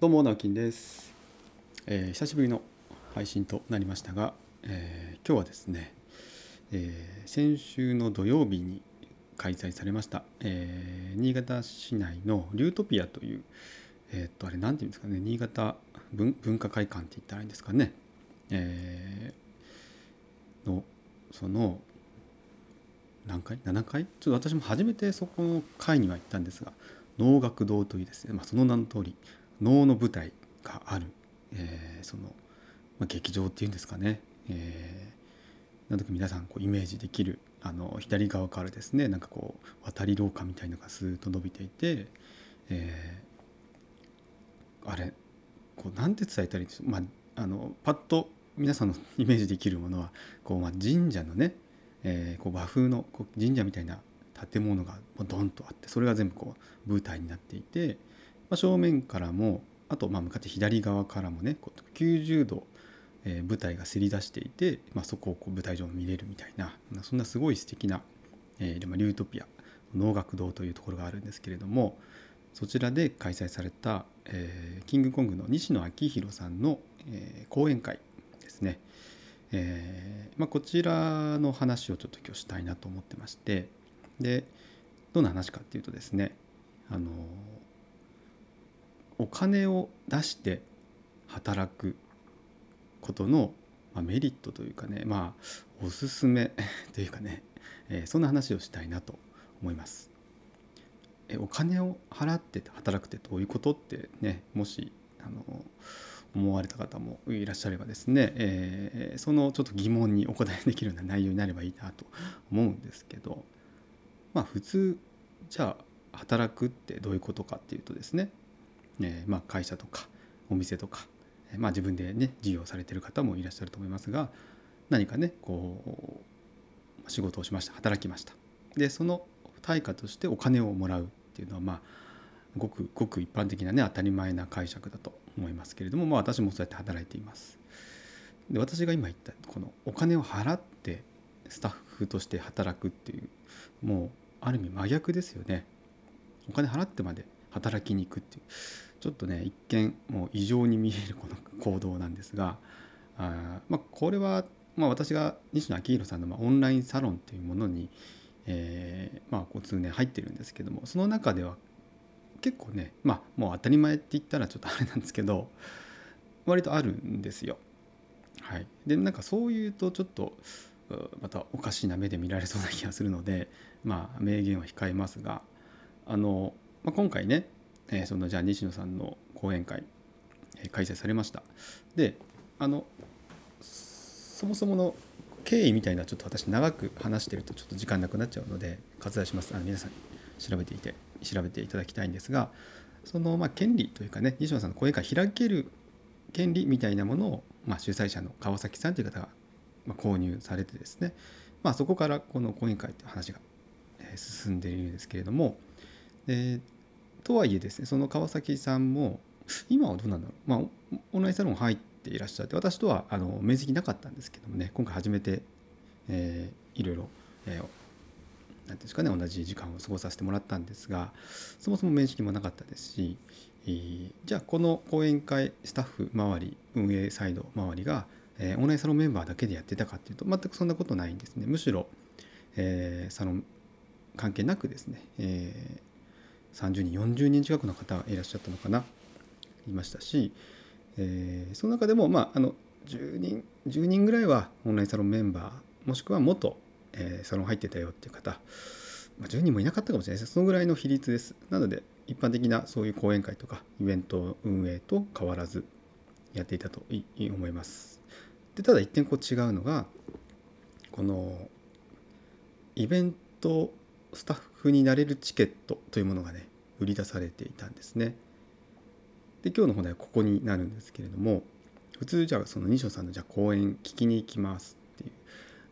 どうも直樹です、えー、久しぶりの配信となりましたが、えー、今日はですね、えー、先週の土曜日に開催されました、え新潟市内のリュートピアというえっとあれ何て言うんですかね新潟文化会館って言ったらいいんですかね、えのその何回？7回？ちょっと私も初めてそこの会には行ったんですが能楽堂というですね、まあ、その名の通り能の舞台がある、えー、その、まあ、劇場っていうんですかね、えー、なんとか皆さんこうイメージできるあの左側からですねなんかこう渡り廊下みたいのがスーッと伸びていて、えー、あれこうなんて伝えたらいいんでしょう、まあ、あのパッと皆さんのイメージできるものはこう、まあ、神社のね、えー、こう和風のこう神社みたいな建物がドンとあってそれが全部こう舞台になっていてまあ、正面からもあとまあ向かって左側からもね90度、えー、舞台がせり出していて、まあ、そこをこう舞台上見れるみたいなそんなすごい素敵な、えー、リュートピア能楽堂というところがあるんですけれどもそちらで開催された、えー、キングコングの西野昭弘さんの、えー、講演会ですね、えーまあ、こちらの話をちょっと今日したいなと思ってましてでどんな話かっていうとですねあのお金を出して働くことの、まあ、メリットというかねまあおすすめ というかね、えー、そんな話をしたいなと思います。えお金を払って働くってどういうことってねもしあの思われた方もいらっしゃればですね、えー、そのちょっと疑問にお答えできるような内容になればいいなと思うんですけどまあ普通じゃあ働くってどういうことかっていうとですねえー、まあ、会社とかお店とか、まあ、自分でね事業されてる方もいらっしゃると思いますが何かねこう仕事をしました働きましたでその対価としてお金をもらうっていうのはまあごくごく一般的なね当たり前な解釈だと思いますけれども、まあ、私もそうやって働いています。で私が今言ったこのお金を払ってスタッフとして働くっていうもうある意味真逆ですよね。お金払ってまで働きに行くっていうちょっとね一見もう異常に見えるこの行動なんですがあ、まあ、これは、まあ、私が西野昭弘さんのまオンラインサロンっていうものに、え、まあ、こう通年入ってるんですけどもその中では結構ねまあもう当たり前って言ったらちょっとあれなんですけど割とあるんですよ。はい、でなんかそういうとちょっとまたおかしな目で見られそうな気がするのでまあ名言は控えますがあの、まあ、今回ねえー、そのじゃあ西野さんの講演会、えー、開催されました。であのそもそもの経緯みたいなちょっと私長く話してるとちょっと時間なくなっちゃうので割愛します。あの皆さんに調べていて調べていただきたいんですがそのまあ権利というかね西野さんの講演会開ける権利みたいなものを、まあ、主催者の川崎さんという方が、ま、購入されてですね、まあ、そこからこの講演会という話が進んでいるんですけれども。でとはいえですねその川崎さんも今はどうなんだろう、まあ、オンラインサロン入っていらっしゃって私とはあの面識なかったんですけどもね今回初めて、えー、いろいろ、えー、なんですかね同じ時間を過ごさせてもらったんですがそもそも面識もなかったですし、えー、じゃあこの講演会スタッフ周り運営サイド周りが、えー、オンラインサロンメンバーだけでやってたかっていうと全くそんなことないんですね。むしろ、えー、サロン関係なくですね、え30人40人近くの方いらっしゃったのかな。いましたし、えー、その中でも、まあ、あの10人10人ぐらいはオンラインサロンメンバーもしくは元、えー、サロン入ってたよっていう方、まあ、10人もいなかったかもしれないです。そのぐらいの比率です。なので一般的なそういう講演会とかイベント運営と変わらずやっていたと思います。でただ一点こう違うのがこのイベントスタッフになれるチケットというものがね売り出されていたんですね。で今日の本題はここになるんですけれども普通じゃあその西野さんのじゃあ講演聞きに行きますっていう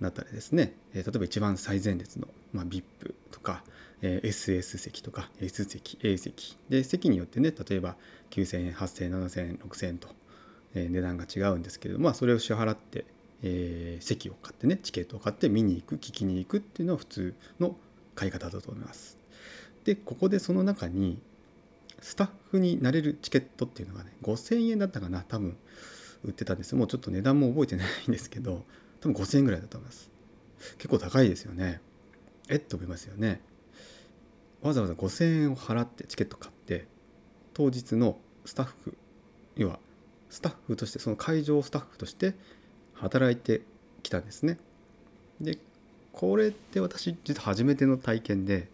なったらですね、え、例えば一番最前列の、まあ、VIP とか、え、SS 席とか S 席 A 席で席によってね例えば9000円8000円7000円6000円と、え、値段が違うんですけれども、まあ、それを支払って、え、席を買ってねチケットを買って見に行く聞きに行くっていうのは普通の買い方だと思います。でここでその中にスタッフになれるチケットっていうのがね5000円だったかな多分売ってたんです。もうちょっと値段も覚えてないんですけど多分5000円ぐらいだと思います。結構高いですよね。えっと思いますよね。わざわざ5000円を払ってチケット買って当日のスタッフ要はスタッフとしてその会場スタッフとして働いてきたんですね。でこれって私実は初めての体験で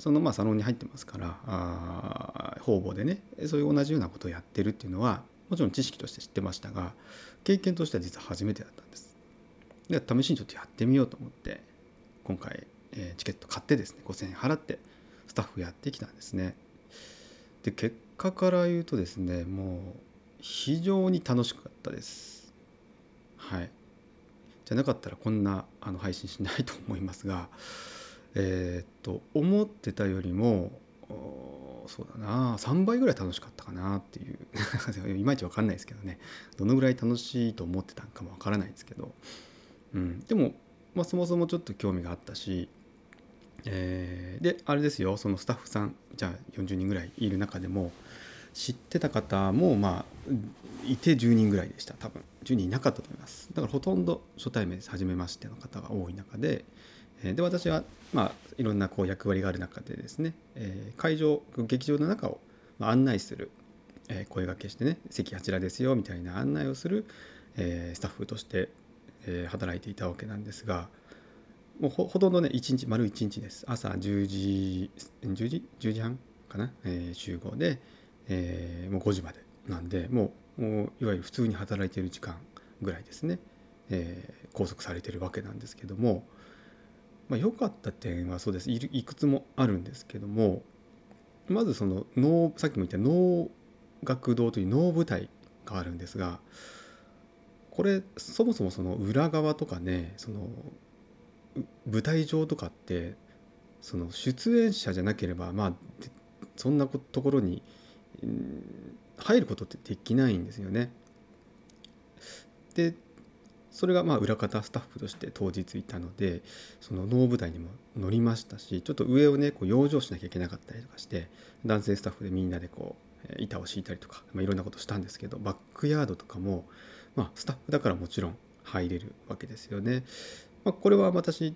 そのまあサロンに入ってますからあ方々でねそういう同じようなことをやってるっていうのはもちろん知識として知ってましたが経験としては実は初めてだったんです。で試しにちょっとやってみようと思って今回、えー、チケット買ってですね5000円払ってスタッフやってきたんですね。で結果から言うとですねもう非常に楽しかったです。はい。じゃなかったらこんなあの配信しないと思いますがえー、っと思ってたよりもそうだな3倍ぐらい楽しかったかなっていう いまいち分かんないですけどね。どのぐらい楽しいと思ってたんかも分からないですけど、うん、でも、まあ、そもそもちょっと興味があったし、えー、であれですよそのスタッフさんじゃあ40人ぐらいいる中でも知ってた方もまあいて10人ぐらいでした多分。10人いなかったと思います。だからほとんど初対面初めましての方が多い中でで私はまあいろんなこう役割がある中でですね、え会場劇場の中を案内する、え声がけしてね席あちらですよみたいな案内をする、えスタッフとして、え働いていたわけなんですがもうほとんどね1日丸1日です。朝10時10時？10時半かな、え集合で、えもう5時までなんでもうもういわゆる普通に働いている時間ぐらいですね、え拘束されてるわけなんですけども。まあ、良かった点はそうですいくつもあるんですけどもまずその能さっきも言った能楽堂という能舞台があるんですがこれそもそもその裏側とかねその舞台上とかってその出演者じゃなければまあそんなところに入ることってできないんですよね。でそれがまあ裏方スタッフとして当日いたのでその能舞台にも乗りましたしちょっと上をねこう養生しなきゃいけなかったりとかして男性スタッフでみんなでこう板を敷いたりとか、まあ、いろんなことしたんですけどバックヤードとかも、まあ、スタッフだからもちろん入れるわけですよね。まあ、これは私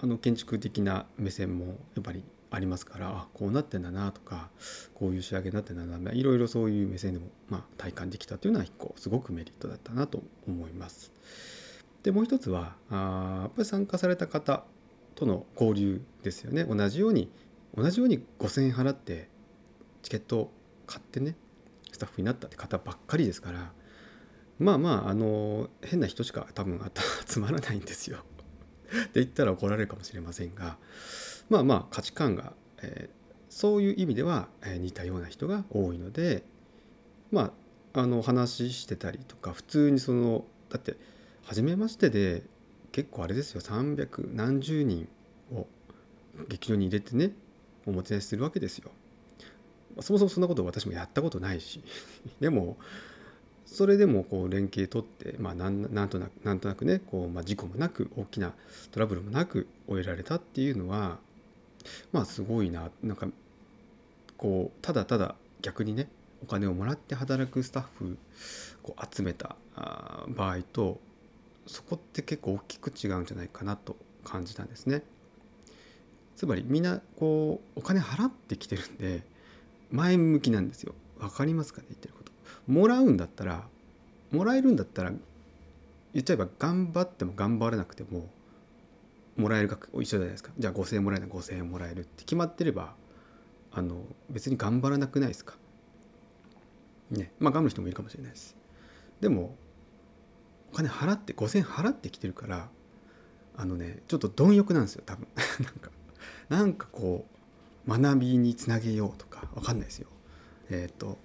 あの建築的な目線もやっぱりありますからあこうなってんだなとかこういう仕上げになってんだないろいろそういう目線でも、まあ、体感できたというのは一個すごくメリットだったなと思います。でもう一つはあやっぱり参加された方との交流ですよね同じように同じように5,000円払ってチケットを買ってねスタッフになったって方ばっかりですからまあまああの変な人しか多分集まらないんですよ。って言ったら怒られるかもしれませんがまあまあ価値観が、えー、そういう意味では、えー、似たような人が多いのでまああの話してたりとか普通にそのだって初めましてで結構あれですよ300何十人を劇場に入れてねおもてなしするわけですよ。そもそもそんなこと私もやったことないし でもそれでもこう連携取って、まあ、なんなんとなくなんとなくねこう、まあ、事故もなく大きなトラブルもなく終えられたっていうのはまあすごいななんかこうただただ逆にねお金をもらって働くスタッフを集めた場合とそこって結構大きく違うんじゃないかなと感じたんですね。つまりみんなこうお金払ってきてるんで前向きなんですよ。わかりますかね言ってること。もらうんだったらもらえるんだったら言っちゃえば頑張っても頑張らなくてももらえる額一緒じゃないですか。じゃあ5,000円もらえるない5,000円もらえるって決まってればあの別に頑張らなくないですか。ね。まあ頑張る人もいるかもしれないです。でもお金払って5,000円払ってきてるからあのねちょっと貪欲なんですよ多分。なんかなんかこう学びにつなげようとか分かんないですよ。えっ、ー、と、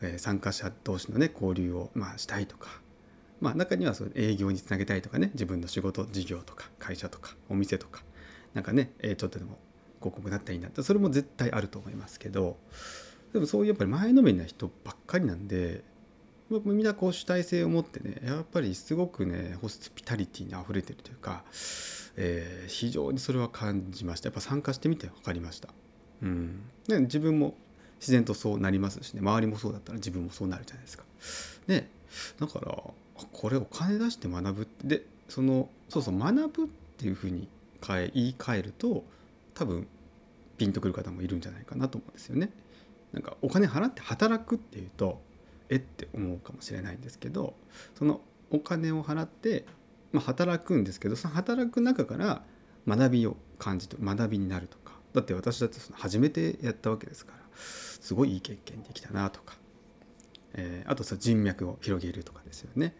えー、参加者同士のね交流をまあしたいとかまあ中にはそ営業につなげたいとかね自分の仕事事業とか会社とかお店とかなんかね、ちょっとでも広告になったらいいなってそれも絶対あると思いますけどでもそういうやっぱり前のめりな人ばっかりなんでみんなこう主体性を持ってねやっぱりすごくねホスピタリティにあふれてるというか、えー、非常にそれは感じました。やっぱ参加してみて分かりました、うん、で自分も自然とそうなりますしね周りもそうだったら自分もそうなるじゃないですか。でだからこれお金出して学ぶでそのそうそう学ぶっていうふうに変え言い換えると多分ピンとくる方もいるんじゃないかなと思うんですよね。なんかお金払って働くっていうとえって思うかもしれないんですけどそのお金を払って、まあ、働くんですけどその働く中から学びを感じて学びになるとか。だって私だって初めてやったわけですからすごいいい経験できたなとか、えー、あとさ人脈を広げるとかですよね。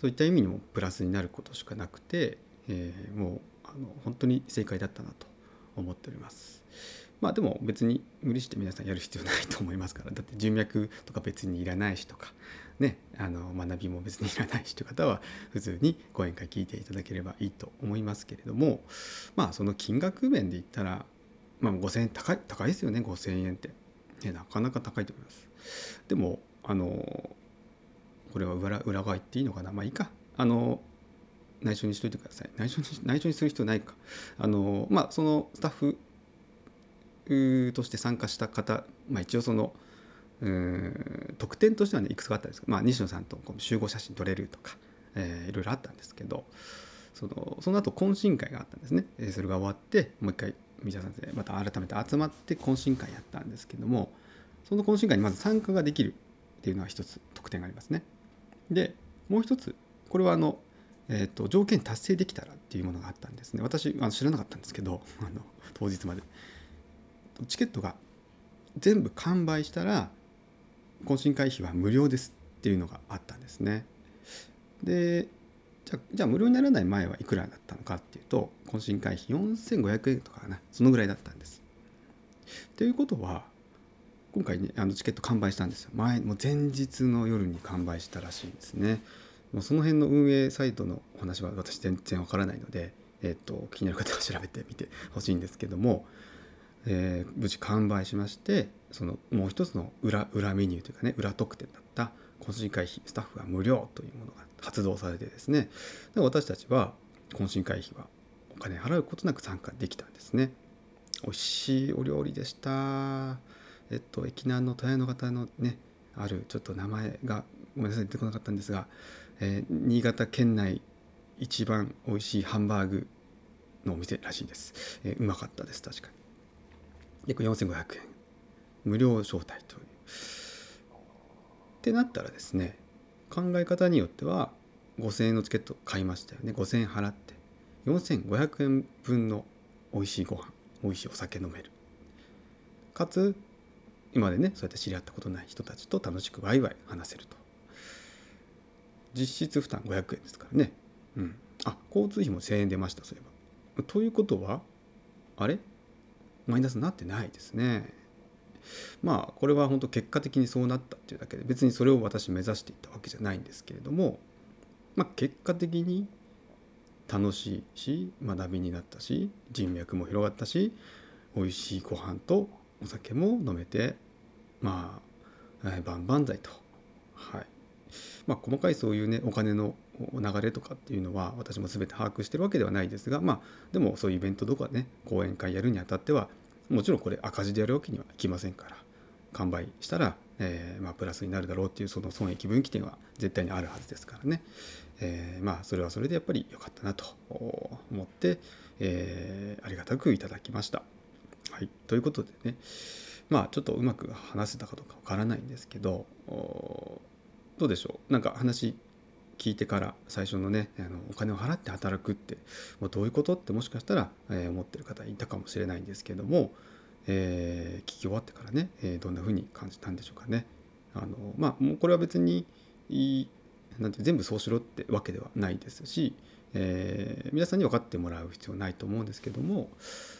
そういった意味にもプラスになることしかなくて、えー、もうあの本当に正解だったなと思っております。まあでも別に無理して皆さんやる必要ないと思いますからだって人脈とか別にいらないしとかねあの学びも別にいらないしという方は普通に講演会聞いていただければいいと思いますけれどもまあその金額面で言ったら、まあ、5,000円高い高いですよね5,000円って、ね、なかなか高いと思います。でもあのこれは裏裏側言っていいのかな？まあいいか。あの内緒にしといてください。内緒に内緒にする必要ないか。あのまあそのスタッフとして参加した方、まあ、一応その特典としてはねいくつかあったんですけど、まあ、西野さんとこの集合写真撮れるとか、えー、いろいろあったんですけどそのその後懇親会があったんですね、えー、それが終わってもう一回三田さんでまた改めて集まって懇親会やったんですけどもその懇親会にまず参加ができるっていうのは一つ特典がありますね。でもう一つこれはあの、えーと、条件達成できたらっていうものがあったんですね私あの知らなかったんですけど あの当日までチケットが全部完売したら懇親会費は無料ですっていうのがあったんですね。でじゃじゃあ無料にならない前はいくらだったのかっていうと懇親会費4500円とかかなそのぐらいだったんです。ということは今回ねあのチケット完売したんですよ。前もう前日の夜に完売したらしいんですね。もうその辺の運営サイトのお話は私全然わからないので、えっと、気になる方は調べてみてほしいんですけどもえー、無事完売しましてそのもう一つの裏裏メニューというかね裏特典だった懇親会費スタッフが無料というものが発動されてですね。で私たちは懇親会費はお金払うことなく参加できたんですね。美味しいお料理でした。えっと駅南の富山の方のねあるちょっと名前がごめんなさい出てこなかったんですが、えー、新潟県内一番美味しいハンバーグのお店らしいです、えー、うまかったです確かに。約4500円。無料招待という。ってなったらですね考え方によっては5,000円のチケット買いましたよね。5,000円払って。4,500円分の美味しいご飯美味しいお酒飲める。かつ今までねそうやって知り合ったことない人たちと楽しくワイワイ話せると。実質負担500円ですからね。うん。あ交通費も1,000円出ましたそういえば。ということはあれ？マイナスになってないですね。まあこれは本当結果的にそうなったっていうだけで別にそれを私目指していったわけじゃないんですけれども、まあ、結果的に楽しいし学びになったし人脈も広がったし美味しいご飯とお酒も飲めてまあ、えー、万々歳と。はい。まあ細かいそういうねお金の流れとかっていうのは私も全て把握してるわけではないですがまあでもそういうイベントとかね講演会やるにあたってはもちろんこれ赤字でやるわけにはいきませんから完売したら、えー、まあ、プラスになるだろうっていうその損益分岐点は絶対にあるはずですからね、えー、まあそれはそれでやっぱり良かったなと思って、えー、ありがたくいただきました。はい、ということでねまあちょっとうまく話せたかどうかわからないんですけどどうでしょう？なんか話聞いてから最初のねあのお金を払って働くってもうどういうことってもしかしたら、えー、思ってる方いたかもしれないんですけども、えー、聞き終わってからね、えー、どんな風に感じたんでしょうかね。あのまあもうこれは別になんて全部そうしろってわけではないですし、え、皆さんに分かってもらう必要ないと思うんですけども、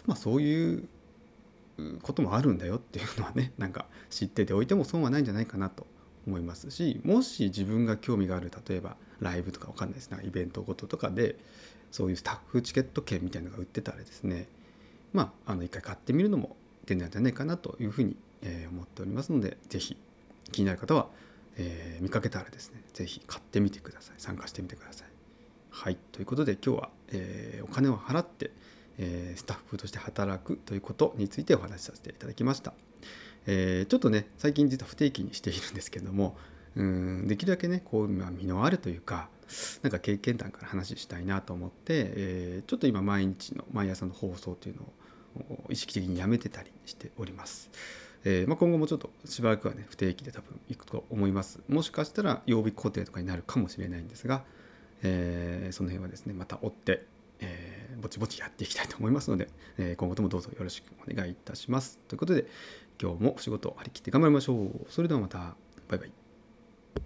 まあ、そういうこともあるんだよっていうのはね なんか知ってておいても損はないんじゃないかなと思いますしもし自分が興味がある例えばライブとかわかんないですなイベントごととかでそういうスタッフチケット券みたいなのが売ってたらですね。まああの一回買ってみるのも手なんじゃないかなというふうに、え思っておりますので是非気になる方は、えー、見かけたらですね是非買ってみてください。参加してみてください。はい。ということで今日は、えー、お金を払って、え、スタッフとして働くということについてお話しさせていただきました。え、ちょっとね最近実は不定期にしているんですけどもうんできるだけねこう、まあ、身のあるというかなんか経験談から話したいなと思って、え、ちょっと今毎日の毎朝の放送というのを意識的にやめてたりしております。え、ま、今後もちょっとしばらくはね不定期で多分行くと思いますもしかしたら曜日固定とかになるかもしれないんですが、え、その辺はですねまた追って、ぼちぼちやっていきたいと思いますので、え今後ともどうぞよろしくお願いいたします。ということで今日もお仕事張り切って頑張りましょう。それではまた。バイバイ。